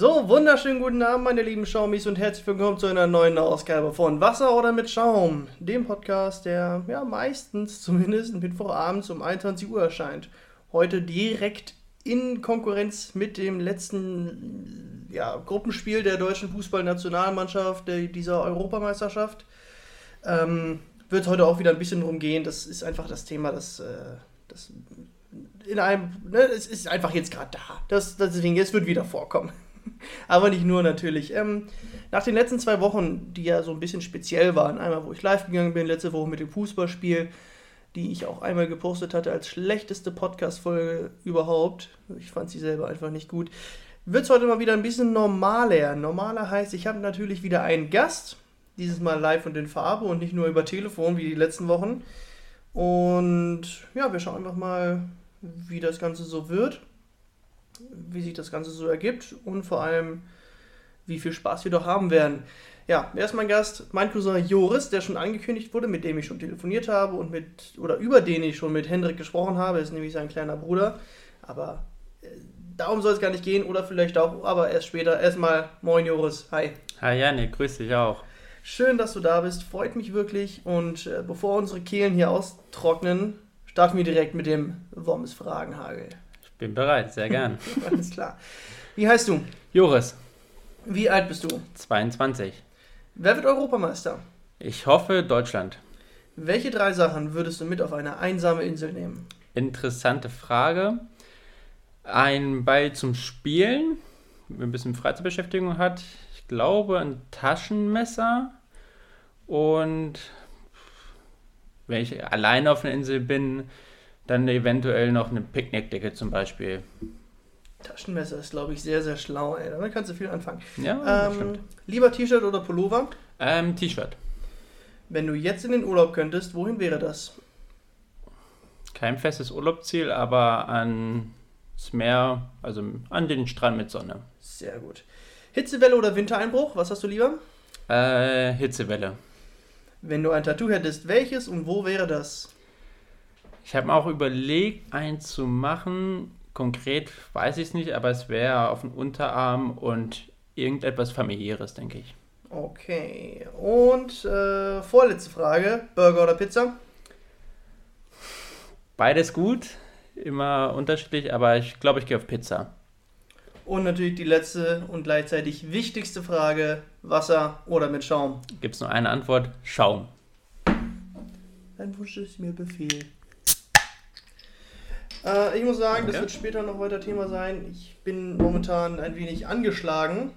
So, wunderschönen guten Abend, meine lieben Schaumis und herzlich willkommen zu einer neuen Ausgabe von Wasser oder mit Schaum, dem Podcast, der ja meistens zumindest Mittwochabends um 21 Uhr erscheint. Heute direkt in Konkurrenz mit dem letzten ja, Gruppenspiel der deutschen Fußballnationalmannschaft dieser Europameisterschaft. Ähm, wird heute auch wieder ein bisschen drum gehen. Das ist einfach das Thema, das, äh, das in einem, ne, es ist einfach jetzt gerade da. Das, deswegen, es wird wieder vorkommen. Aber nicht nur natürlich. Ähm, nach den letzten zwei Wochen, die ja so ein bisschen speziell waren, einmal wo ich live gegangen bin, letzte Woche mit dem Fußballspiel, die ich auch einmal gepostet hatte als schlechteste Podcast-Folge überhaupt. Ich fand sie selber einfach nicht gut. Wird es heute mal wieder ein bisschen normaler. Normaler heißt, ich habe natürlich wieder einen Gast, dieses Mal live und in Farbe und nicht nur über Telefon wie die letzten Wochen. Und ja, wir schauen einfach mal, wie das Ganze so wird wie sich das Ganze so ergibt und vor allem, wie viel Spaß wir doch haben werden. Ja, wer ist mein Gast? Mein Cousin Joris, der schon angekündigt wurde, mit dem ich schon telefoniert habe und mit, oder über den ich schon mit Hendrik gesprochen habe, ist nämlich sein kleiner Bruder. Aber äh, darum soll es gar nicht gehen oder vielleicht auch, aber erst später. Erstmal, moin Joris, hi. Hi Janik, grüß dich auch. Schön, dass du da bist, freut mich wirklich. Und äh, bevor unsere Kehlen hier austrocknen, starten wir direkt mit dem Worms Fragenhagel. Bin bereit, sehr gern. Alles klar. Wie heißt du? Joris. Wie alt bist du? 22. Wer wird Europameister? Ich hoffe Deutschland. Welche drei Sachen würdest du mit auf eine einsame Insel nehmen? Interessante Frage. Ein Ball zum Spielen, ein bisschen Freizeitbeschäftigung hat. Ich glaube ein Taschenmesser und wenn ich alleine auf einer Insel bin, dann eventuell noch eine Picknickdecke zum Beispiel. Taschenmesser ist, glaube ich, sehr, sehr schlau, ey. Damit kannst du viel anfangen. Ja, ähm, stimmt. Lieber T-Shirt oder Pullover? Ähm, T-Shirt. Wenn du jetzt in den Urlaub könntest, wohin wäre das? Kein festes Urlaubsziel, aber ans Meer, also an den Strand mit Sonne. Sehr gut. Hitzewelle oder Wintereinbruch? Was hast du lieber? Äh, Hitzewelle. Wenn du ein Tattoo hättest, welches und wo wäre das? Ich habe mir auch überlegt, eins zu machen. Konkret weiß ich es nicht, aber es wäre auf dem Unterarm und irgendetwas familiäres, denke ich. Okay. Und äh, vorletzte Frage: Burger oder Pizza? Beides gut, immer unterschiedlich, aber ich glaube, ich gehe auf Pizza. Und natürlich die letzte und gleichzeitig wichtigste Frage: Wasser oder mit Schaum? Gibt es nur eine Antwort: Schaum. Dein Wunsch ist mir Befehl. Äh, ich muss sagen, okay. das wird später noch weiter Thema sein. Ich bin momentan ein wenig angeschlagen.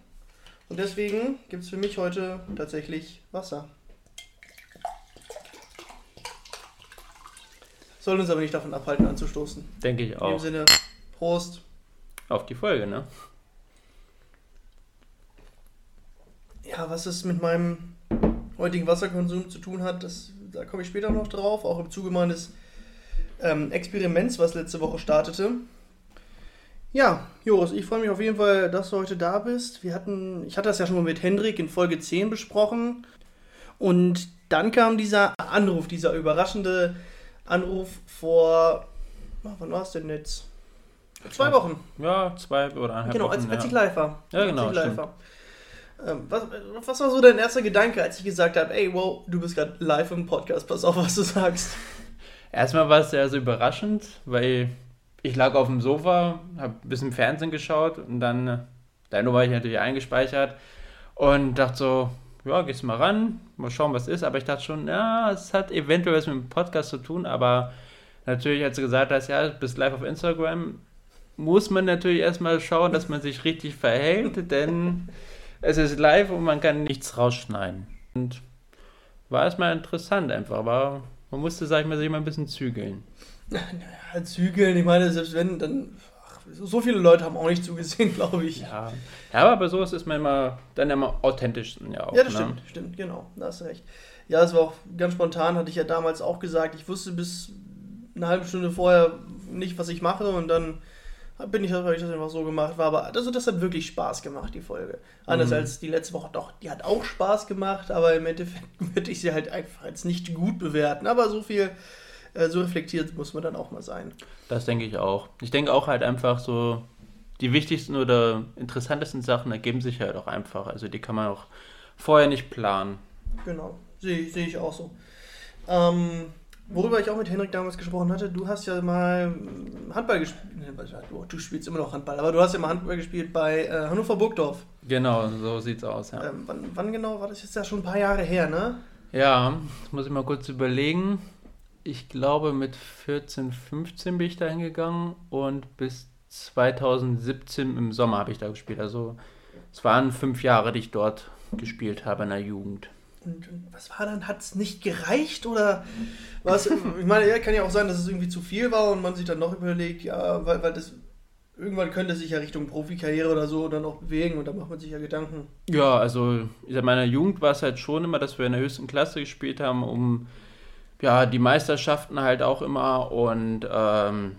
Und deswegen gibt es für mich heute tatsächlich Wasser. Soll uns aber nicht davon abhalten, anzustoßen. Denke ich auch. In dem Sinne, Prost. Auf die Folge, ne? Ja, was es mit meinem heutigen Wasserkonsum zu tun hat, das, da komme ich später noch drauf, auch im Zuge meines ähm, Experiments, was letzte Woche startete. Ja, Joris, ich freue mich auf jeden Fall, dass du heute da bist. Wir hatten, ich hatte das ja schon mal mit Hendrik in Folge 10 besprochen. Und dann kam dieser Anruf, dieser überraschende Anruf vor, oh, wann war es denn jetzt? Zwei Wochen. Ja, zwei oder eineinhalb genau, Wochen. Genau, als, als ich live war. Ja, genau. Als ich live war. Ähm, was, was, war so dein erster Gedanke, als ich gesagt habe, ey, wow, du bist gerade live im Podcast, pass auf, was du sagst? Erstmal war es sehr so überraschend, weil ich lag auf dem Sofa, habe ein bisschen Fernsehen geschaut und dann, deine war ich natürlich eingespeichert und dachte so, ja, gehst mal ran, mal schauen, was ist. Aber ich dachte schon, ja, es hat eventuell was mit dem Podcast zu tun, aber natürlich, als du gesagt hast, ja, du bist live auf Instagram, muss man natürlich erstmal schauen, dass man sich richtig verhält, denn es ist live und man kann nichts rausschneiden. Und war erstmal interessant einfach, aber man musste, sag ich mal, sich mal ein bisschen zügeln. Naja, zügeln, ich meine, selbst wenn, dann ach, so viele Leute haben auch nicht zugesehen, glaube ich. Ja. ja, aber bei sowas ist man immer dann immer authentisch. Ja, auch, Ja, das ne? stimmt, stimmt, genau. Da hast du recht. Ja, es war auch ganz spontan, hatte ich ja damals auch gesagt. Ich wusste bis eine halbe Stunde vorher nicht, was ich mache und dann bin ich, habe ich das einfach so gemacht. War aber, also das hat wirklich Spaß gemacht, die Folge. Anders Mhm. als die letzte Woche. Doch, die hat auch Spaß gemacht, aber im Endeffekt würde ich sie halt einfach als nicht gut bewerten. Aber so viel, äh, so reflektiert muss man dann auch mal sein. Das denke ich auch. Ich denke auch halt einfach so, die wichtigsten oder interessantesten Sachen ergeben sich halt auch einfach. Also die kann man auch vorher nicht planen. Genau, sehe sehe ich auch so. Ähm, worüber ich auch mit Henrik damals gesprochen hatte, du hast ja mal Handball gespielt. Du, du spielst immer noch Handball, aber du hast ja mal Handball gespielt bei äh, Hannover Burgdorf. Genau, so sieht's aus, ja. Ähm, wann, wann genau war das jetzt ja schon ein paar Jahre her, ne? Ja, das muss ich mal kurz überlegen. Ich glaube, mit 14, 15 bin ich da hingegangen und bis 2017 im Sommer habe ich da gespielt. Also es waren fünf Jahre, die ich dort gespielt habe in der Jugend. Und, und was war dann? Hat es nicht gereicht oder was? ich meine, ja, kann ja auch sein, dass es irgendwie zu viel war und man sich dann noch überlegt, ja, weil, weil das irgendwann könnte sich ja Richtung Profikarriere oder so dann auch bewegen und da macht man sich ja Gedanken. Ja, also in meiner Jugend war es halt schon immer, dass wir in der höchsten Klasse gespielt haben, um ja, die Meisterschaften halt auch immer und ähm,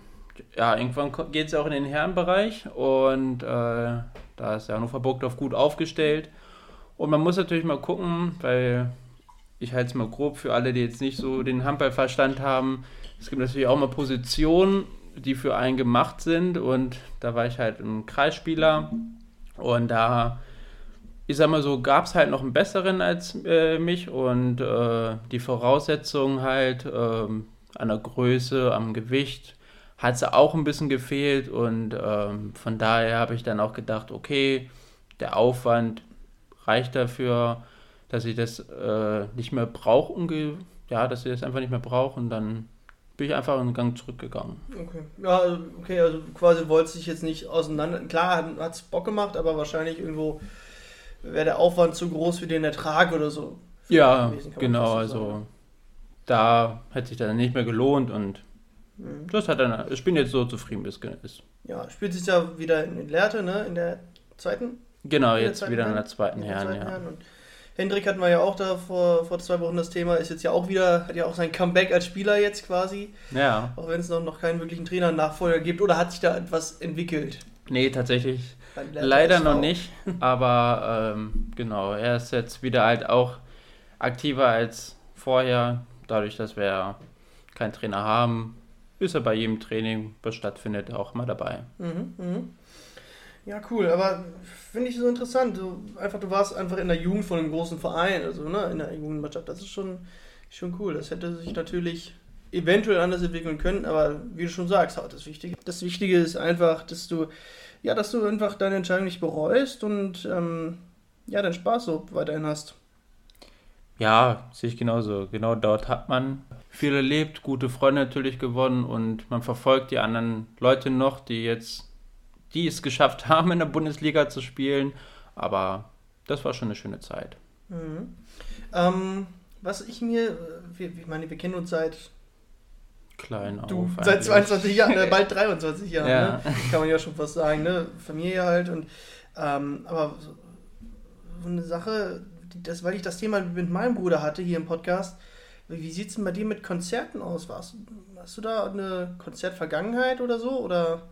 ja, irgendwann geht es ja auch in den Herrenbereich und äh, da ist ja Hannover Burgdorf gut aufgestellt und man muss natürlich mal gucken, weil ich halte es mal grob für alle, die jetzt nicht so den Handballverstand haben, es gibt natürlich auch mal Positionen, die für einen gemacht sind. Und da war ich halt ein Kreisspieler. Und da ich sag mal so, gab es halt noch einen besseren als äh, mich. Und äh, die Voraussetzungen halt ähm, an der Größe, am Gewicht hat es auch ein bisschen gefehlt. Und ähm, von daher habe ich dann auch gedacht, okay, der Aufwand reicht dafür, dass ich das äh, nicht mehr brauche, ja, dass ich das einfach nicht mehr brauche und dann bin ich einfach einen Gang zurückgegangen. Okay. Ja, also, okay, also quasi wolltest du dich jetzt nicht auseinander. Klar, hat es Bock gemacht, aber wahrscheinlich irgendwo wäre der Aufwand zu groß für den Ertrag oder so. Ja, gewesen, genau, also sagen. da hätte sich dann nicht mehr gelohnt und Mhm. das hat dann, ich bin jetzt so zufrieden, wie es ist. Ja, spielt sich ja wieder in Lehrte, ne? In der zweiten. Genau, jetzt wieder in der zweiten Herren, ja. Herren. Und Hendrik hatten wir ja auch da vor, vor zwei Wochen das Thema, ist jetzt ja auch wieder, hat ja auch sein Comeback als Spieler jetzt quasi, Ja, auch wenn es noch, noch keinen wirklichen Trainer-Nachfolger gibt. Oder hat sich da etwas entwickelt? nee, tatsächlich leider noch nicht, aber ähm, genau, er ist jetzt wieder halt auch aktiver als vorher, dadurch, dass wir ja keinen Trainer haben, ist er bei jedem Training, was stattfindet, auch mal dabei. Mhm, mhm. Ja, cool, aber finde ich so interessant. Du, einfach, du warst einfach in der Jugend von einem großen Verein, also ne, in der Jugendmannschaft. Das ist schon, schon cool. Das hätte sich natürlich eventuell anders entwickeln können, aber wie du schon sagst, das Wichtige. Das Wichtige ist einfach, dass du, ja, dass du einfach deine Entscheidung nicht bereust und ähm, ja, deinen Spaß so weiterhin hast. Ja, sehe ich genauso. Genau dort hat man viel erlebt, gute Freunde natürlich gewonnen und man verfolgt die anderen Leute noch, die jetzt, die es geschafft haben, in der Bundesliga zu spielen. Aber das war schon eine schöne Zeit. Mhm. Ähm, was ich mir, äh, ich meine, wir kennen uns seit Klein Du, auf. seit eigentlich. 22 Jahren, äh, bald 23 Jahren, Ja. ne? kann man ja schon fast sagen, ne? Familie halt und ähm, aber so, eine Sache, das, weil ich das Thema mit meinem Bruder hatte hier im Podcast, wie sieht es denn bei dir mit Konzerten aus? Warst, hast du da eine Konzertvergangenheit oder so? Oder?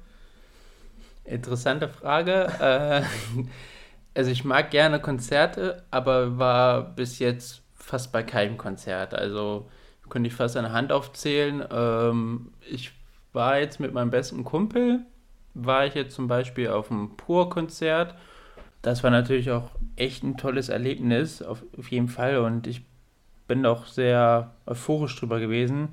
Interessante Frage. äh, also ich mag gerne Konzerte, aber war bis jetzt fast bei keinem Konzert. Also könnte ich fast eine Hand aufzählen. Ähm, ich war jetzt mit meinem besten Kumpel, war ich jetzt zum Beispiel auf einem Pur-Konzert. Das war natürlich auch echt ein tolles Erlebnis, auf, auf jeden Fall. Und ich bin auch sehr euphorisch drüber gewesen.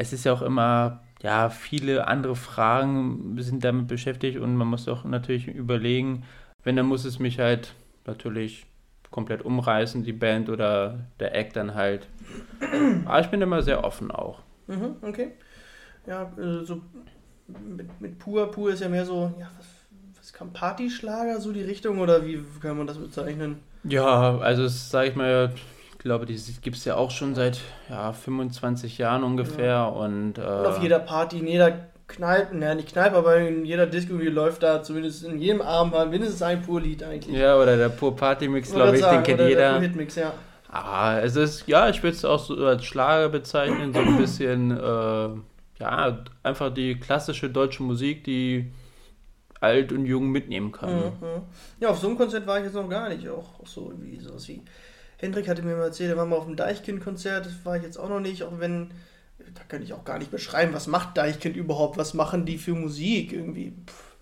Es ist ja auch immer, ja, viele andere Fragen sind damit beschäftigt und man muss auch natürlich überlegen, wenn, dann muss es mich halt natürlich komplett umreißen, die Band oder der Act dann halt. Aber ich bin immer sehr offen auch. Mhm, okay. Ja, äh, so mit, mit Pur, Pur ist ja mehr so, ja, was, was kam Partyschlager, so die Richtung, oder wie kann man das bezeichnen? Ja, also sage ich mal, ich glaube, die gibt es ja auch schon seit ja, 25 Jahren ungefähr und, äh, Und auf jeder Party, in jeder Kneipen, ja nicht Kneipe, aber in jeder Disco läuft da zumindest in jedem Abend mal mindestens ein Pur-Lied eigentlich. Ja, oder der Pur Party Mix, glaube ich, sagen, den kennt jeder. Der Hitmix, ja. Ah, es ist, ja, ich würde es auch so als Schlager bezeichnen, so ein bisschen, äh, ja, einfach die klassische deutsche Musik, die alt und jung mitnehmen kann. Mhm. Ja, auf so einem Konzert war ich jetzt noch gar nicht. Auch, auch so wie sowas wie. Hendrik hatte mir mal erzählt, er war mal auf dem Deichkind-Konzert, das war ich jetzt auch noch nicht, auch wenn, da kann ich auch gar nicht beschreiben, was macht Deichkind überhaupt, was machen die für Musik irgendwie. Pff.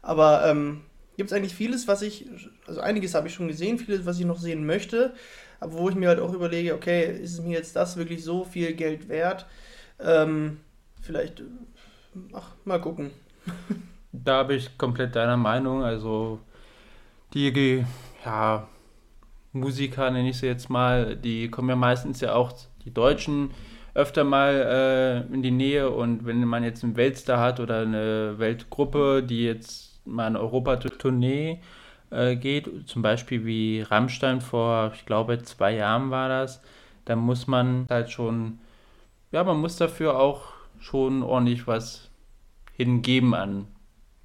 Aber ähm, gibt es eigentlich vieles, was ich, also einiges habe ich schon gesehen, vieles, was ich noch sehen möchte, aber wo ich mir halt auch überlege, okay, ist es mir jetzt das wirklich so viel Geld wert? Ähm, vielleicht, ach, mal gucken. Da bin ich komplett deiner Meinung. Also die ja, Musiker, nenne ich sie jetzt mal, die kommen ja meistens ja auch, die Deutschen, öfter mal äh, in die Nähe. Und wenn man jetzt einen Weltstar hat oder eine Weltgruppe, die jetzt mal eine Europa-Tournee äh, geht, zum Beispiel wie Rammstein vor, ich glaube, zwei Jahren war das, dann muss man halt schon, ja, man muss dafür auch schon ordentlich was hingeben an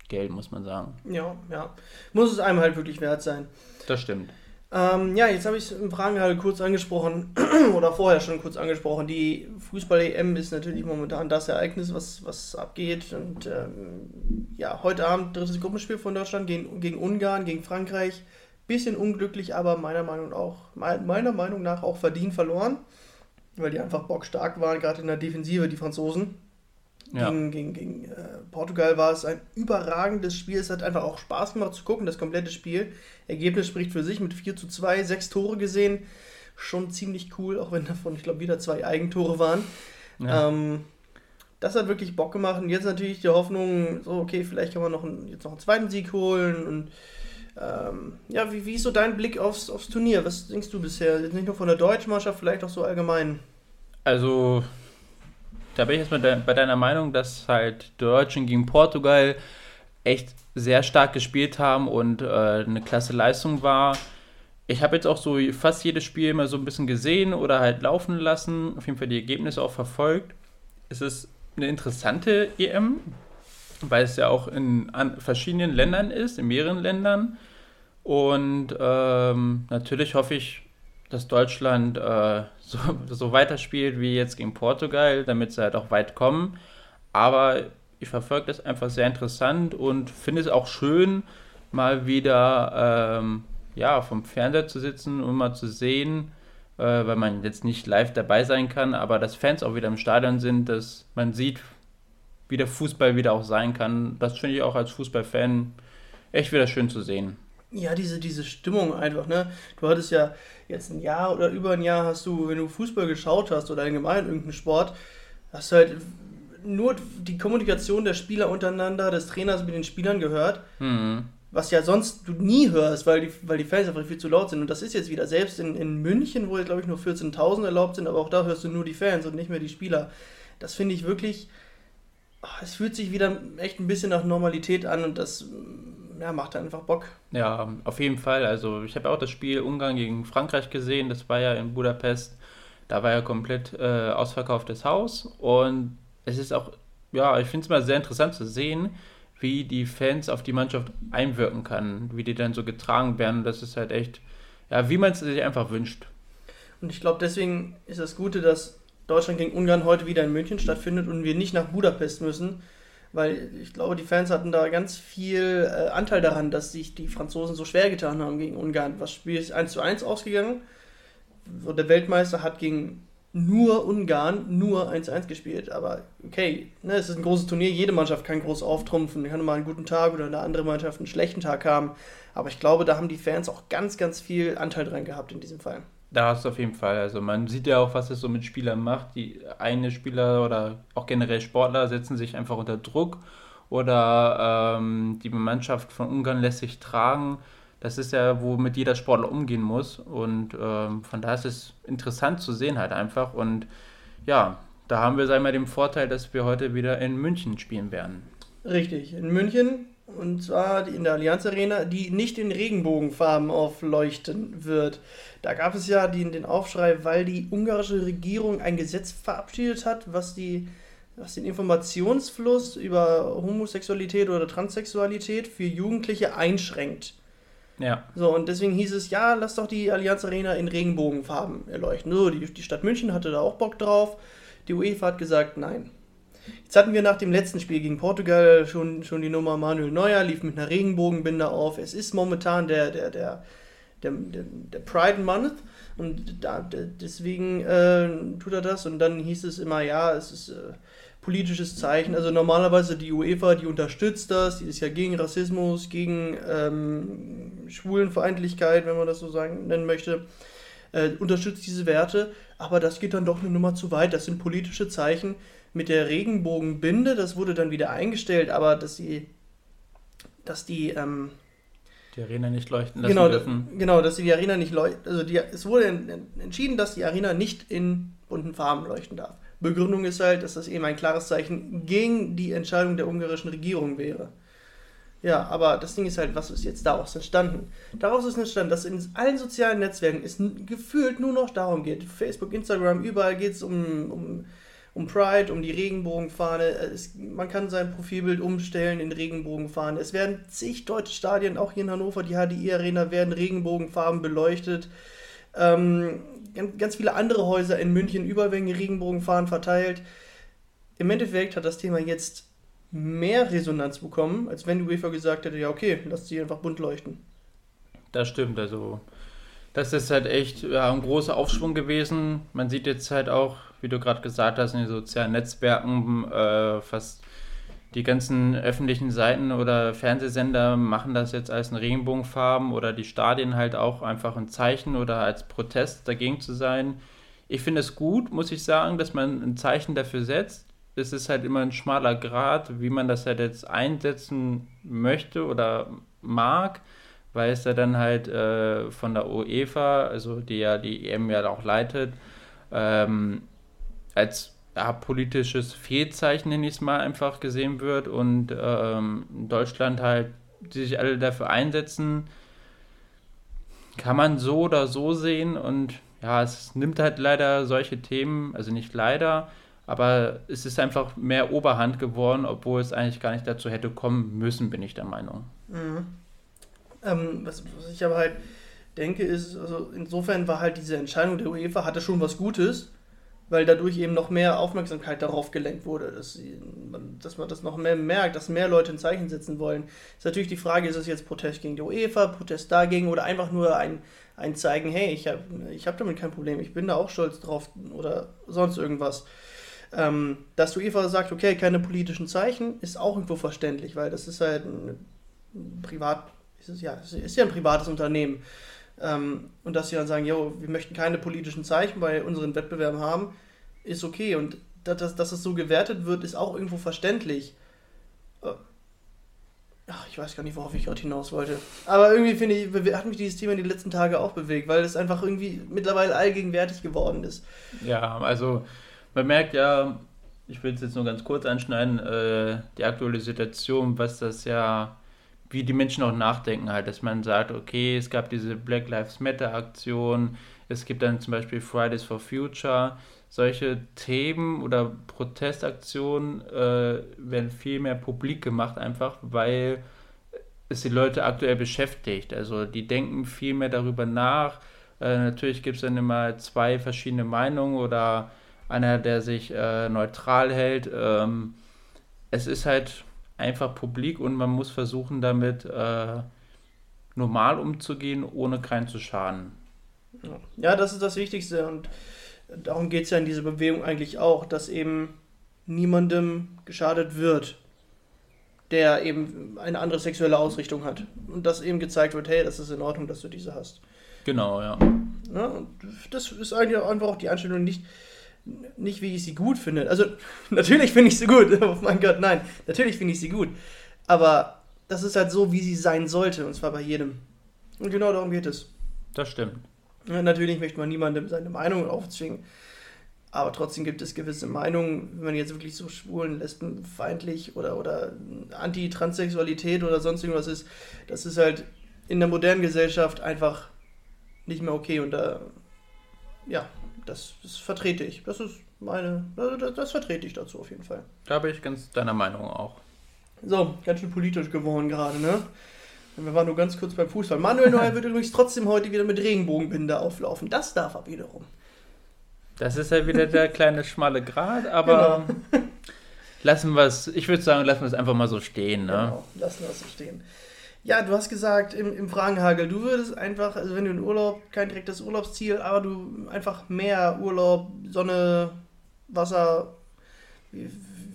Geld, muss man sagen. Ja, ja. Muss es einem halt wirklich wert sein. Das stimmt. Ähm, ja, jetzt habe ich es im Fragen halt kurz angesprochen, oder vorher schon kurz angesprochen. Die Fußball-EM ist natürlich momentan das Ereignis, was, was abgeht. Und ähm, ja, heute Abend drittes Gruppenspiel von Deutschland gegen, gegen Ungarn, gegen Frankreich. Bisschen unglücklich, aber meiner Meinung, auch, meiner Meinung nach auch verdient verloren, weil die einfach bockstark waren, gerade in der Defensive, die Franzosen. Ja. Gegen, gegen, gegen äh, Portugal war es ein überragendes Spiel. Es hat einfach auch Spaß gemacht zu gucken, das komplette Spiel. Ergebnis spricht für sich mit 4 zu 2, sechs Tore gesehen. Schon ziemlich cool, auch wenn davon, ich glaube, wieder zwei Eigentore waren. Ja. Ähm, das hat wirklich Bock gemacht. Und jetzt natürlich die Hoffnung, so, okay, vielleicht kann man noch einen, jetzt noch einen zweiten Sieg holen. Und ähm, ja, wie, wie ist so dein Blick aufs, aufs Turnier? Was denkst du bisher? Jetzt nicht nur von der deutschen Mannschaft, vielleicht auch so allgemein. Also, da bin ich erstmal bei deiner Meinung, dass halt die Deutschen gegen Portugal echt sehr stark gespielt haben und äh, eine klasse Leistung war. Ich habe jetzt auch so fast jedes Spiel immer so ein bisschen gesehen oder halt laufen lassen, auf jeden Fall die Ergebnisse auch verfolgt. Es ist eine interessante EM, weil es ja auch in verschiedenen Ländern ist, in mehreren Ländern. Und ähm, natürlich hoffe ich, dass Deutschland äh, so, so weiterspielt wie jetzt gegen Portugal, damit sie halt auch weit kommen. Aber ich verfolge das einfach sehr interessant und finde es auch schön, mal wieder ähm, ja, vom Fernseher zu sitzen und mal zu sehen, äh, weil man jetzt nicht live dabei sein kann, aber dass Fans auch wieder im Stadion sind, dass man sieht, wie der Fußball wieder auch sein kann. Das finde ich auch als Fußballfan echt wieder schön zu sehen. Ja, diese, diese Stimmung einfach, ne? Du hattest ja jetzt ein Jahr oder über ein Jahr hast du, wenn du Fußball geschaut hast oder allgemein irgendeinen Sport, hast du halt nur die Kommunikation der Spieler untereinander, des Trainers mit den Spielern gehört. Mhm. Was ja sonst du nie hörst, weil die, weil die Fans einfach viel zu laut sind. Und das ist jetzt wieder, selbst in, in München, wo, glaube ich, nur 14.000 erlaubt sind, aber auch da hörst du nur die Fans und nicht mehr die Spieler. Das finde ich wirklich, oh, es fühlt sich wieder echt ein bisschen nach Normalität an und das ja, macht einfach Bock. Ja, auf jeden Fall. Also ich habe auch das Spiel Ungarn gegen Frankreich gesehen. Das war ja in Budapest. Da war ja komplett äh, ausverkauftes Haus. Und es ist auch, ja, ich finde es mal sehr interessant zu sehen, wie die Fans auf die Mannschaft einwirken kann, wie die dann so getragen werden. Das ist halt echt, ja, wie man es sich einfach wünscht. Und ich glaube, deswegen ist das Gute, dass Deutschland gegen Ungarn heute wieder in München stattfindet und wir nicht nach Budapest müssen, weil ich glaube, die Fans hatten da ganz viel äh, Anteil daran, dass sich die Franzosen so schwer getan haben gegen Ungarn. Das Spiel ist 1 zu 1 ausgegangen. Der Weltmeister hat gegen nur Ungarn nur 1-1 gespielt. Aber okay, ne, es ist ein großes Turnier, jede Mannschaft kann groß auftrumpfen. Kann mal einen guten Tag oder eine andere Mannschaft einen schlechten Tag haben. Aber ich glaube, da haben die Fans auch ganz, ganz viel Anteil dran gehabt in diesem Fall. Da hast du auf jeden Fall. Also man sieht ja auch, was es so mit Spielern macht. Die eine Spieler oder auch generell Sportler setzen sich einfach unter Druck oder ähm, die Mannschaft von Ungarn lässt sich tragen. Das ist ja, womit jeder Sportler umgehen muss. Und ähm, von daher ist es interessant zu sehen halt einfach. Und ja, da haben wir, sagen wir, den Vorteil, dass wir heute wieder in München spielen werden. Richtig, in München und zwar in der Allianz Arena, die nicht in Regenbogenfarben aufleuchten wird. Da gab es ja den, den Aufschrei, weil die ungarische Regierung ein Gesetz verabschiedet hat, was die was den Informationsfluss über Homosexualität oder Transsexualität für Jugendliche einschränkt. Ja. So, und deswegen hieß es, ja, lass doch die Allianz Arena in Regenbogenfarben erleuchten. So, die, die Stadt München hatte da auch Bock drauf. Die UEFA hat gesagt, nein. Jetzt hatten wir nach dem letzten Spiel gegen Portugal schon, schon die Nummer Manuel Neuer, lief mit einer Regenbogenbinde auf. Es ist momentan der, der, der, der, der, Pride Month und da, deswegen äh, tut er das. Und dann hieß es immer, ja, es ist äh, politisches Zeichen. Also normalerweise die UEFA, die unterstützt das, die ist ja gegen Rassismus, gegen ähm, Schwulenfeindlichkeit, wenn man das so sagen nennen möchte, äh, unterstützt diese Werte. Aber das geht dann doch eine Nummer zu weit. Das sind politische Zeichen mit der Regenbogenbinde. Das wurde dann wieder eingestellt, aber dass die, dass die ähm, die Arena nicht leuchten lassen genau, dürfen. Genau, dass die Arena nicht leuchten. Also die, es wurde entschieden, dass die Arena nicht in bunten Farben leuchten darf. Begründung ist halt, dass das eben ein klares Zeichen gegen die Entscheidung der ungarischen Regierung wäre. Ja, aber das Ding ist halt, was ist jetzt daraus entstanden? Daraus ist entstanden, dass in allen sozialen Netzwerken es gefühlt nur noch darum geht. Facebook, Instagram, überall geht es um, um um Pride, um die Regenbogenfahne. Es, man kann sein Profilbild umstellen in Regenbogenfahne. Es werden zig deutsche Stadien, auch hier in Hannover, die HDI Arena, werden Regenbogenfarben beleuchtet. Ähm, ganz viele andere Häuser in München, werden Regenbogenfahnen verteilt. Im Endeffekt hat das Thema jetzt mehr Resonanz bekommen, als wenn die UEFA gesagt hätte, ja okay, lass sie einfach bunt leuchten. Das stimmt, also das ist halt echt ja, ein großer Aufschwung gewesen. Man sieht jetzt halt auch, wie du gerade gesagt hast, in den sozialen Netzwerken äh, fast die ganzen öffentlichen Seiten oder Fernsehsender machen das jetzt als ein Regenbogenfarben oder die Stadien halt auch einfach ein Zeichen oder als Protest dagegen zu sein. Ich finde es gut, muss ich sagen, dass man ein Zeichen dafür setzt. Es ist halt immer ein schmaler Grad, wie man das halt jetzt einsetzen möchte oder mag weil es ja dann halt äh, von der UEFA, also die ja die EM ja auch leitet, ähm, als ja, politisches Fehlzeichen, nenne ich es mal, einfach gesehen wird und ähm, Deutschland halt, die sich alle dafür einsetzen, kann man so oder so sehen und ja, es nimmt halt leider solche Themen, also nicht leider, aber es ist einfach mehr Oberhand geworden, obwohl es eigentlich gar nicht dazu hätte kommen müssen, bin ich der Meinung. Mhm. Ähm, was, was, ich aber halt denke, ist, also insofern war halt diese Entscheidung der UEFA, hatte schon was Gutes, weil dadurch eben noch mehr Aufmerksamkeit darauf gelenkt wurde, dass, sie, dass man das noch mehr merkt, dass mehr Leute ein Zeichen setzen wollen. Ist natürlich die Frage, ist es jetzt Protest gegen die UEFA, Protest dagegen oder einfach nur ein, ein Zeigen, hey, ich habe ich hab damit kein Problem, ich bin da auch stolz drauf oder sonst irgendwas. Ähm, dass UEFA sagt, okay, keine politischen Zeichen, ist auch irgendwo verständlich, weil das ist halt ein Privat ist, ja, ist ja ein privates Unternehmen. Ähm, und dass sie dann sagen, jo, wir möchten keine politischen Zeichen bei unseren Wettbewerben haben, ist okay. Und dass, dass, dass es so gewertet wird, ist auch irgendwo verständlich. Äh, ach, ich weiß gar nicht, worauf ich gerade hinaus wollte. Aber irgendwie finde ich, hat mich dieses Thema in den letzten Tagen auch bewegt, weil es einfach irgendwie mittlerweile allgegenwärtig geworden ist. Ja, also man merkt ja, ich will es jetzt nur ganz kurz anschneiden, äh, die aktuelle Situation, was das ja wie die Menschen auch nachdenken halt, dass man sagt, okay, es gab diese Black Lives Matter Aktion, es gibt dann zum Beispiel Fridays for Future, solche Themen oder Protestaktionen äh, werden viel mehr publik gemacht, einfach weil es die Leute aktuell beschäftigt. Also die denken viel mehr darüber nach. Äh, natürlich gibt es dann immer zwei verschiedene Meinungen oder einer, der sich äh, neutral hält. Ähm, es ist halt einfach publik und man muss versuchen, damit äh, normal umzugehen, ohne keinen zu schaden. Ja, das ist das Wichtigste und darum geht es ja in dieser Bewegung eigentlich auch, dass eben niemandem geschadet wird, der eben eine andere sexuelle Ausrichtung hat. Und dass eben gezeigt wird, hey, das ist in Ordnung, dass du diese hast. Genau, ja. ja und das ist eigentlich einfach auch die Einstellung nicht, nicht, wie ich sie gut finde. Also, natürlich finde ich sie gut. Oh mein Gott, nein. Natürlich finde ich sie gut. Aber das ist halt so, wie sie sein sollte. Und zwar bei jedem. Und genau darum geht es. Das stimmt. Ja, natürlich möchte man niemandem seine Meinung aufzwingen. Aber trotzdem gibt es gewisse Meinungen, wenn man jetzt wirklich so schwulen, lesbenfeindlich oder, oder Anti-Transsexualität oder sonst irgendwas ist, das ist halt in der modernen Gesellschaft einfach nicht mehr okay. Und da, ja, das, das vertrete ich. Das ist meine, das, das vertrete ich dazu auf jeden Fall. Da bin ich ganz deiner Meinung auch. So, ganz schön politisch geworden gerade, ne? Wir waren nur ganz kurz beim Fußball. Manuel Neuer wird übrigens trotzdem heute wieder mit Regenbogenbinde auflaufen. Das darf er wiederum. Das ist ja wieder der kleine schmale Grat, aber genau. lassen wir es, ich würde sagen, lassen wir es einfach mal so stehen. Ne? Genau, lassen wir es so stehen. Ja, du hast gesagt im, im Fragenhagel, du würdest einfach, also wenn du in Urlaub, kein direktes Urlaubsziel, aber du einfach mehr Urlaub, Sonne, Wasser,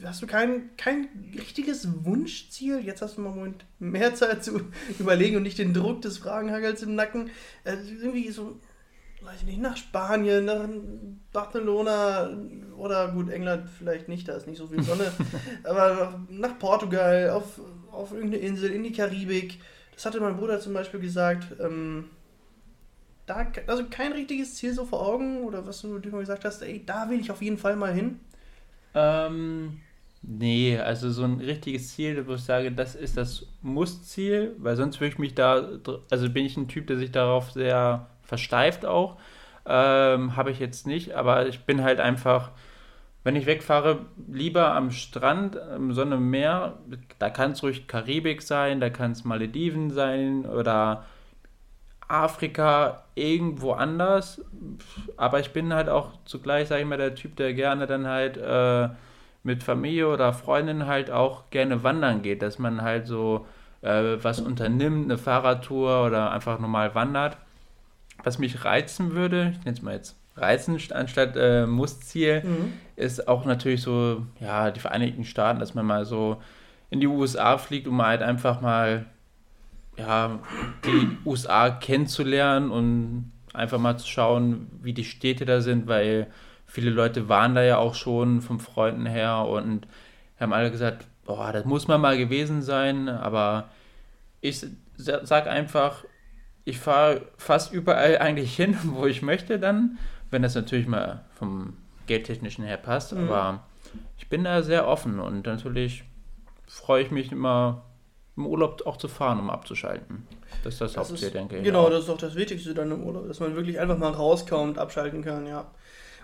hast du kein, kein richtiges Wunschziel? Jetzt hast du mal Moment mehr Zeit zu überlegen und nicht den Druck des Fragenhagels im Nacken. Äh, irgendwie so, weiß ich nicht, nach Spanien, nach Barcelona oder gut, England vielleicht nicht, da ist nicht so viel Sonne, aber nach Portugal, auf auf irgendeine Insel, in die Karibik. Das hatte mein Bruder zum Beispiel gesagt. Ähm, da, also kein richtiges Ziel so vor Augen oder was du dir mal gesagt hast, ey, da will ich auf jeden Fall mal hin. Ähm, nee, also so ein richtiges Ziel, wo ich sage, das ist das Muss-Ziel, weil sonst würde ich mich da, also bin ich ein Typ, der sich darauf sehr versteift auch. Ähm, Habe ich jetzt nicht, aber ich bin halt einfach wenn ich wegfahre, lieber am Strand, im Sonne, Meer. Da kann es ruhig Karibik sein, da kann es Malediven sein oder Afrika, irgendwo anders. Aber ich bin halt auch zugleich, sage ich mal, der Typ, der gerne dann halt äh, mit Familie oder Freundin halt auch gerne wandern geht, dass man halt so äh, was unternimmt, eine Fahrradtour oder einfach normal wandert. Was mich reizen würde, ich nenne es mal jetzt reizen anstatt äh, Muss-Ziel, mhm. ist auch natürlich so, ja, die Vereinigten Staaten, dass man mal so in die USA fliegt, um halt einfach mal, ja, die USA kennenzulernen und einfach mal zu schauen, wie die Städte da sind, weil viele Leute waren da ja auch schon von Freunden her und haben alle gesagt, boah, das muss man mal gewesen sein, aber ich sag einfach, ich fahre fast überall eigentlich hin, wo ich möchte dann wenn das natürlich mal vom Geldtechnischen her passt. Mhm. Aber ich bin da sehr offen und natürlich freue ich mich immer im Urlaub auch zu fahren, um abzuschalten. Das ist das, das Hauptziel, denke ich. Genau, auch. das ist doch das Wichtigste dann im Urlaub, dass man wirklich einfach mal rauskommt, abschalten kann, ja.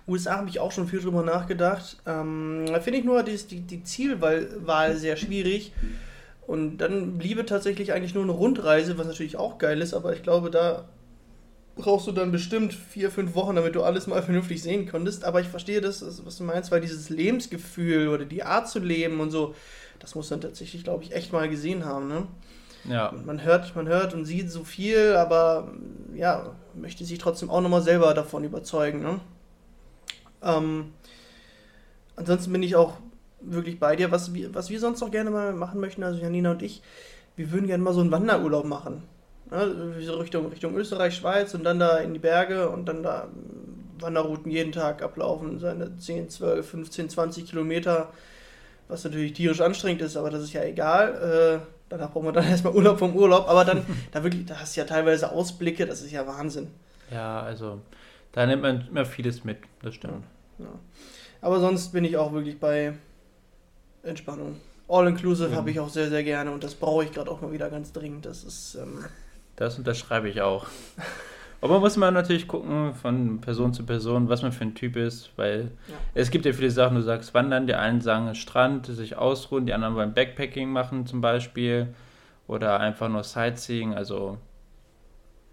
USA habe ich auch schon viel drüber nachgedacht. Ähm, da finde ich nur die, die, die Zielwahl sehr schwierig. Und dann bliebe tatsächlich eigentlich nur eine Rundreise, was natürlich auch geil ist, aber ich glaube, da brauchst du dann bestimmt vier, fünf Wochen, damit du alles mal vernünftig sehen konntest. Aber ich verstehe das, was du meinst, weil dieses Lebensgefühl oder die Art zu leben und so, das muss dann tatsächlich, glaube ich, echt mal gesehen haben. Ne? Ja. Man hört, man hört und sieht so viel, aber ja, möchte sich trotzdem auch nochmal selber davon überzeugen. Ne? Ähm, ansonsten bin ich auch wirklich bei dir. Was wir, was wir sonst noch gerne mal machen möchten, also Janina und ich, wir würden gerne mal so einen Wanderurlaub machen. Ne, so Richtung, Richtung Österreich, Schweiz und dann da in die Berge und dann da Wanderrouten jeden Tag ablaufen, seine 10, 12, 15, 20 Kilometer, was natürlich tierisch anstrengend ist, aber das ist ja egal. Äh, danach brauchen wir dann erstmal Urlaub vom Urlaub, aber dann, da wirklich, da hast du ja teilweise Ausblicke, das ist ja Wahnsinn. Ja, also da nimmt man immer vieles mit, das stimmt. Ja. Aber sonst bin ich auch wirklich bei Entspannung. All-Inclusive mhm. habe ich auch sehr, sehr gerne und das brauche ich gerade auch mal wieder ganz dringend. Das ist. Ähm, das unterschreibe ich auch. Aber muss man natürlich gucken von Person zu Person, was man für ein Typ ist, weil ja. es gibt ja viele Sachen, du sagst Wandern, die einen sagen Strand, sich ausruhen, die anderen wollen Backpacking machen zum Beispiel oder einfach nur Sightseeing, also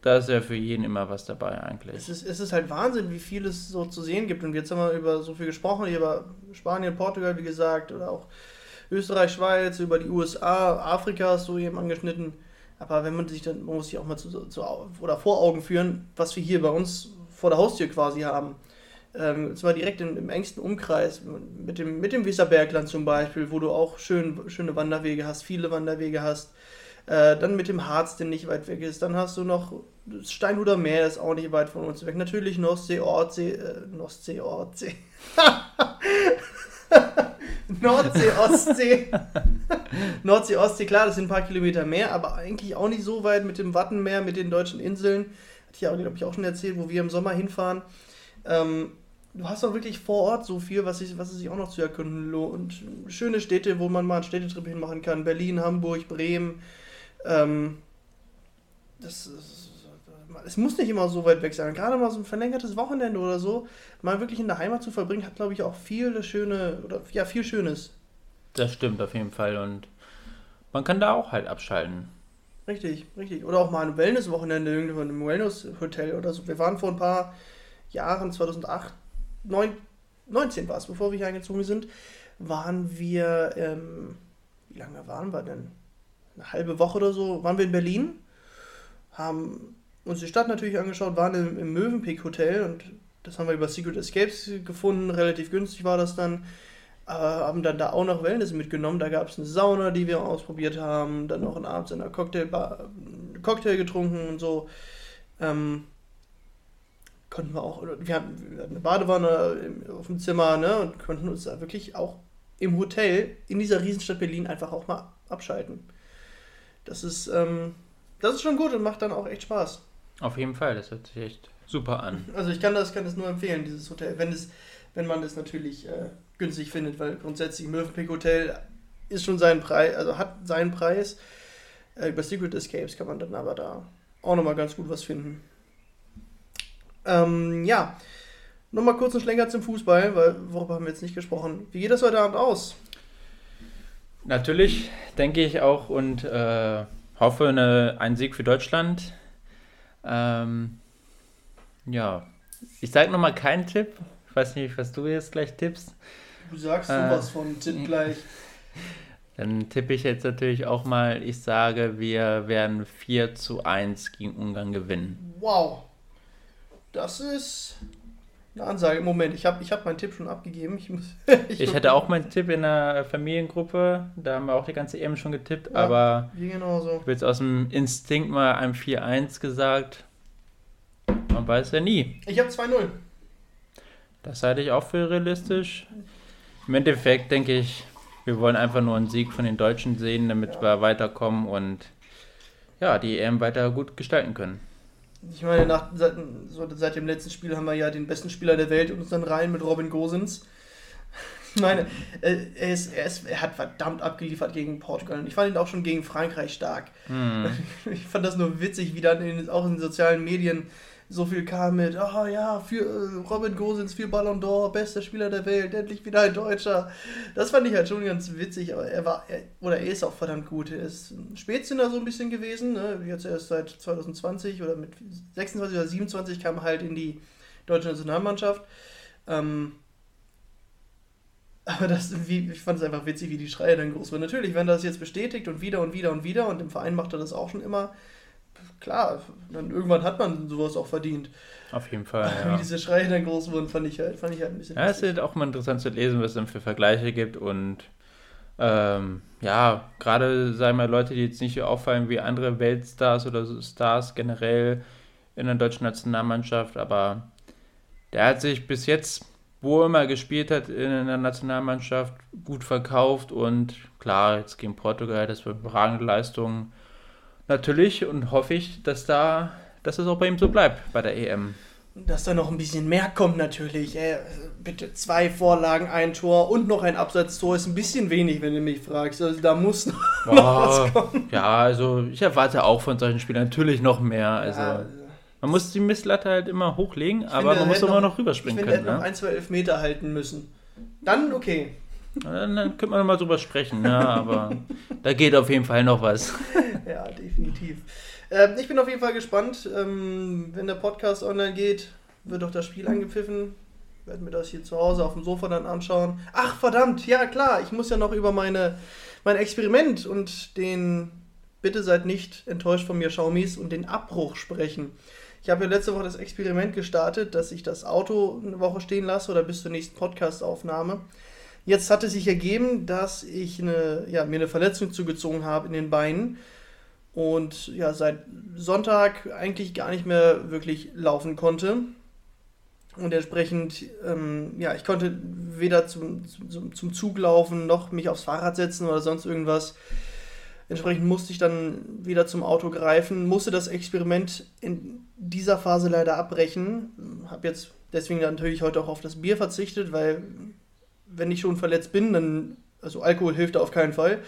da ist ja für jeden immer was dabei eigentlich. Es ist, es ist halt Wahnsinn, wie viel es so zu sehen gibt und jetzt haben wir über so viel gesprochen, hier über Spanien, Portugal, wie gesagt, oder auch Österreich, Schweiz, über die USA, Afrika hast du eben angeschnitten aber wenn man sich dann, man muss sich auch mal zu, zu, oder vor Augen führen, was wir hier bei uns vor der Haustür quasi haben. Ähm, zwar direkt im, im, engsten Umkreis, mit dem, mit dem Weserbergland zum Beispiel, wo du auch schön, schöne Wanderwege hast, viele Wanderwege hast. Äh, dann mit dem Harz, der nicht weit weg ist. Dann hast du noch das Steinhuder Meer, ist auch nicht weit von uns weg. Natürlich Nordsee, Ordsee, äh, Nordsee, Ordsee. Nordsee, Ostsee. Nordsee, Ostsee, klar, das sind ein paar Kilometer mehr, aber eigentlich auch nicht so weit mit dem Wattenmeer, mit den deutschen Inseln. Hatte ich ja, glaube ich, auch schon erzählt, wo wir im Sommer hinfahren. Ähm, du hast auch wirklich vor Ort so viel, was, ich, was es sich auch noch zu erkunden lohnt. Schöne Städte, wo man mal einen Städtetrip hinmachen kann. Berlin, Hamburg, Bremen. Ähm, das, ist, es muss nicht immer so weit weg sein. Gerade mal so ein verlängertes Wochenende oder so, mal wirklich in der Heimat zu verbringen, hat, glaube ich, auch viele schöne, oder ja, viel Schönes. Das stimmt auf jeden Fall und man kann da auch halt abschalten. Richtig, richtig. Oder auch mal ein Wellness-Wochenende irgendwo in einem Wellness-Hotel oder so. Wir waren vor ein paar Jahren, 2008, 9, 19 war es, bevor wir hier eingezogen sind, waren wir, ähm, wie lange waren wir denn? Eine halbe Woche oder so, waren wir in Berlin, haben uns die Stadt natürlich angeschaut, waren im, im Mövenpick Hotel und das haben wir über Secret Escapes gefunden, relativ günstig war das dann. Aber haben dann da auch noch Wellness mitgenommen. Da gab es eine Sauna, die wir ausprobiert haben, dann noch abends in einer Cocktailbar Cocktail getrunken und so. Ähm, konnten wir auch, wir hatten, wir hatten eine Badewanne auf dem Zimmer, ne, und konnten uns da wirklich auch im Hotel in dieser Riesenstadt Berlin einfach auch mal abschalten. Das ist, ähm, das ist schon gut und macht dann auch echt Spaß. Auf jeden Fall, das hört sich echt super an. Also ich kann das, kann das nur empfehlen, dieses Hotel, wenn es, wenn man das natürlich äh, günstig findet, weil grundsätzlich Mövenpick Hotel ist schon sein Preis, also hat seinen Preis. Äh, über Secret Escapes kann man dann aber da auch nochmal ganz gut was finden. Ähm, ja, nochmal kurz einen Schlenker zum Fußball, weil worüber haben wir jetzt nicht gesprochen. Wie geht das heute Abend aus? Natürlich denke ich auch und äh, hoffe eine, einen Sieg für Deutschland. Ähm, ja, ich sage nochmal keinen Tipp. Ich weiß nicht, was du jetzt gleich tippst. Du sagst äh, sowas von Tipp gleich. Dann tippe ich jetzt natürlich auch mal, ich sage, wir werden 4 zu 1 gegen Ungarn gewinnen. Wow. Das ist eine Ansage. Moment, ich habe ich hab meinen Tipp schon abgegeben. Ich, muss, ich, ich hatte auch meinen Tipp in der Familiengruppe. Da haben wir auch die ganze EM schon getippt. Ja, aber ich habe jetzt aus dem Instinkt mal ein 4-1 gesagt. Man weiß ja nie. Ich habe 2-0. Das halte ich auch für realistisch. Im Endeffekt denke ich, wir wollen einfach nur einen Sieg von den Deutschen sehen, damit ja. wir weiterkommen und ja, die EM weiter gut gestalten können. Ich meine, nach, seit, so, seit dem letzten Spiel haben wir ja den besten Spieler der Welt und uns dann rein mit Robin Gosens. Ich meine, äh, er, ist, er, ist, er hat verdammt abgeliefert gegen Portugal und ich fand ihn auch schon gegen Frankreich stark. Hm. Ich fand das nur witzig, wie dann in, auch in den sozialen Medien so viel kam mit, oh ja, für äh, Robin Gosens, für Ballon d'Or, bester Spieler der Welt, endlich wieder ein Deutscher. Das fand ich halt schon ganz witzig, aber er war, er, oder er ist auch verdammt gut. Er ist ein Spätzünder so ein bisschen gewesen, ne? jetzt erst seit 2020 oder mit 26 oder 27 kam halt in die deutsche Nationalmannschaft. Ähm, aber das, wie, ich fand es einfach witzig, wie die Schreie dann groß waren. Natürlich, wenn das jetzt bestätigt und wieder und wieder und wieder und im Verein macht er das auch schon immer, klar, dann irgendwann hat man sowas auch verdient. Auf jeden Fall. Ja. Wie diese Schreie dann groß wurden, fand ich halt, fand ich halt ein bisschen. Ja, es ist halt auch mal interessant zu lesen, was es dann für Vergleiche gibt und ähm, ja, gerade sagen wir Leute, die jetzt nicht so auffallen wie andere Weltstars oder Stars generell in der deutschen Nationalmannschaft, aber der hat sich bis jetzt, wo er immer gespielt hat in der Nationalmannschaft, gut verkauft und klar, jetzt gegen Portugal, das war überragende Leistungen natürlich und hoffe ich, dass da, dass es auch bei ihm so bleibt bei der EM. Dass da noch ein bisschen mehr kommt natürlich. Ey, bitte zwei Vorlagen, ein Tor und noch ein Absatztor ist ein bisschen wenig, wenn du mich fragst. Also da muss noch, Boah, noch was kommen. Ja, also ich erwarte auch von solchen Spielern natürlich noch mehr. Also ja, man muss die Misslatte halt immer hochlegen, aber finde, man muss immer noch, noch rüberspringen ich finde, können. Er hätte ne? noch ein, zwei Elfmeter halten müssen. Dann okay. Dann, dann könnte man mal drüber sprechen, ja, aber da geht auf jeden Fall noch was. ja, definitiv. Ähm, ich bin auf jeden Fall gespannt. Ähm, wenn der Podcast online geht, wird doch das Spiel angepfiffen. Werden mir das hier zu Hause auf dem Sofa dann anschauen. Ach, verdammt, ja klar, ich muss ja noch über meine, mein Experiment und den Bitte seid nicht enttäuscht von mir, Schaumis, und den Abbruch sprechen. Ich habe ja letzte Woche das Experiment gestartet, dass ich das Auto eine Woche stehen lasse oder bis zur nächsten Podcast-Aufnahme. Jetzt hat es sich ergeben, dass ich eine, ja, mir eine Verletzung zugezogen habe in den Beinen und ja, seit Sonntag eigentlich gar nicht mehr wirklich laufen konnte. Und entsprechend, ähm, ja, ich konnte weder zum, zum, zum Zug laufen noch mich aufs Fahrrad setzen oder sonst irgendwas. Entsprechend musste ich dann wieder zum Auto greifen, musste das Experiment in dieser Phase leider abbrechen. Habe jetzt deswegen natürlich heute auch auf das Bier verzichtet, weil wenn ich schon verletzt bin, dann, also Alkohol hilft da auf keinen Fall.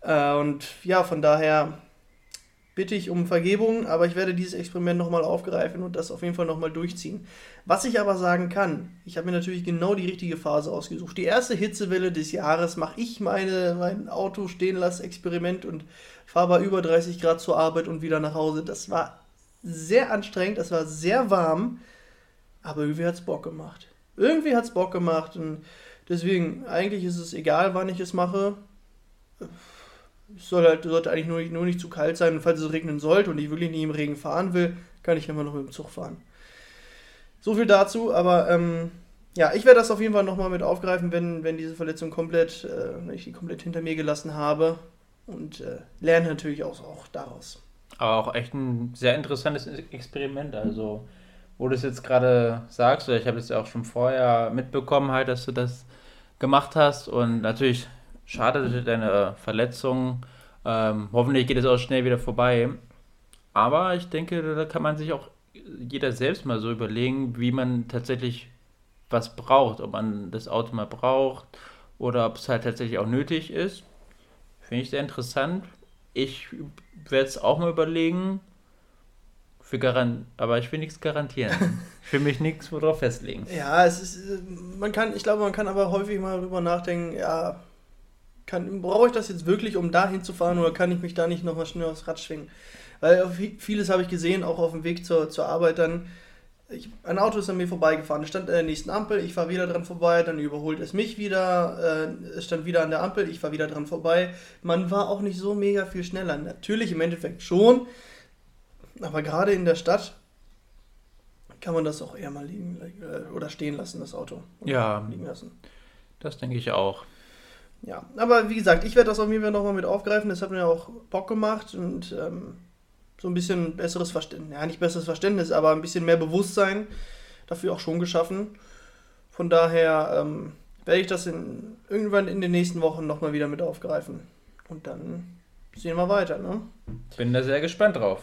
Äh, und ja, von daher bitte ich um Vergebung, aber ich werde dieses Experiment nochmal aufgreifen und das auf jeden Fall nochmal durchziehen. Was ich aber sagen kann, ich habe mir natürlich genau die richtige Phase ausgesucht. Die erste Hitzewelle des Jahres mache ich meine, mein Auto stehen lasse Experiment und fahre bei über 30 Grad zur Arbeit und wieder nach Hause. Das war sehr anstrengend, das war sehr warm, aber irgendwie hat es Bock gemacht. Irgendwie hat es Bock gemacht und deswegen, eigentlich ist es egal, wann ich es mache es soll halt, sollte eigentlich nur, nur nicht zu kalt sein. Und falls es regnen sollte und ich wirklich nicht im Regen fahren will, kann ich immer noch mit dem Zug fahren. So viel dazu, aber ähm, ja, ich werde das auf jeden Fall nochmal mit aufgreifen, wenn, wenn diese Verletzung komplett, äh, wenn ich die komplett hinter mir gelassen habe. Und äh, lerne natürlich auch, auch daraus. Aber auch echt ein sehr interessantes Experiment. Also, wo du es jetzt gerade sagst, oder ich habe es ja auch schon vorher mitbekommen, halt, dass du das gemacht hast. Und natürlich schade deine Verletzung. Ähm, hoffentlich geht es auch schnell wieder vorbei. Aber ich denke, da kann man sich auch jeder selbst mal so überlegen, wie man tatsächlich was braucht. Ob man das Auto mal braucht oder ob es halt tatsächlich auch nötig ist. Finde ich sehr interessant. Ich werde es auch mal überlegen. Für Garant aber ich will nichts garantieren. ich will mich nichts worauf festlegen. Ja, es ist, man kann, ich glaube, man kann aber häufig mal darüber nachdenken, ja, kann, brauche ich das jetzt wirklich, um da hinzufahren oder kann ich mich da nicht nochmal schnell aufs Rad schwingen? Weil vieles habe ich gesehen, auch auf dem Weg zur, zur Arbeit dann. Ich, ein Auto ist an mir vorbeigefahren. Es stand an der nächsten Ampel, ich fahre wieder dran vorbei, dann überholt es mich wieder, äh, es stand wieder an der Ampel, ich fahre wieder dran vorbei. Man war auch nicht so mega viel schneller. Natürlich im Endeffekt schon, aber gerade in der Stadt kann man das auch eher mal liegen äh, oder stehen lassen, das Auto. Ja, liegen lassen. Das denke ich auch. Ja, aber wie gesagt, ich werde das auf jeden Fall nochmal mit aufgreifen. Das hat mir auch Bock gemacht und ähm, so ein bisschen besseres Verständnis, ja, nicht besseres Verständnis, aber ein bisschen mehr Bewusstsein dafür auch schon geschaffen. Von daher ähm, werde ich das in, irgendwann in den nächsten Wochen nochmal wieder mit aufgreifen. Und dann sehen wir weiter, ne? Bin da sehr gespannt drauf.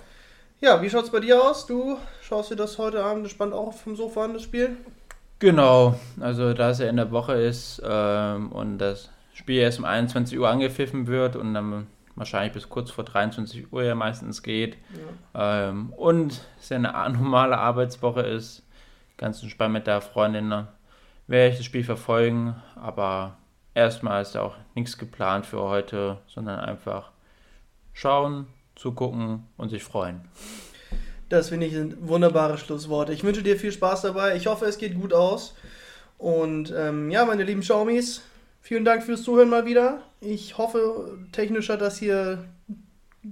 Ja, wie schaut es bei dir aus? Du schaust dir das heute Abend gespannt auch vom Sofa an, das Spiel? Genau, also da es ja in der Woche ist ähm, und das Spiel erst um 21 Uhr angepfiffen wird und dann wahrscheinlich bis kurz vor 23 Uhr ja meistens geht. Ja. Ähm, und es ja eine normale Arbeitswoche ist, ganz entspannt mit der Freundin, ne, werde ich das Spiel verfolgen. Aber erstmal ist ja auch nichts geplant für heute, sondern einfach schauen, zugucken und sich freuen. Das finde ich sind wunderbare Schlussworte. Ich wünsche dir viel Spaß dabei. Ich hoffe, es geht gut aus. Und ähm, ja, meine lieben Xiaomis, Vielen Dank fürs Zuhören mal wieder. Ich hoffe, technisch hat das hier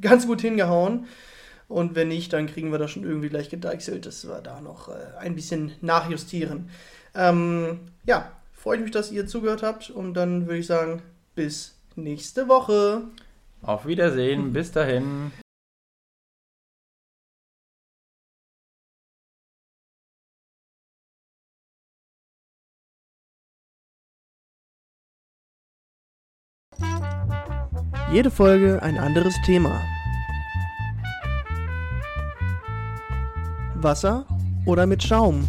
ganz gut hingehauen. Und wenn nicht, dann kriegen wir das schon irgendwie gleich gedeichselt, dass wir da noch äh, ein bisschen nachjustieren. Ähm, ja, freut mich, dass ihr zugehört habt. Und dann würde ich sagen, bis nächste Woche. Auf Wiedersehen, bis dahin. Jede Folge ein anderes Thema. Wasser oder mit Schaum?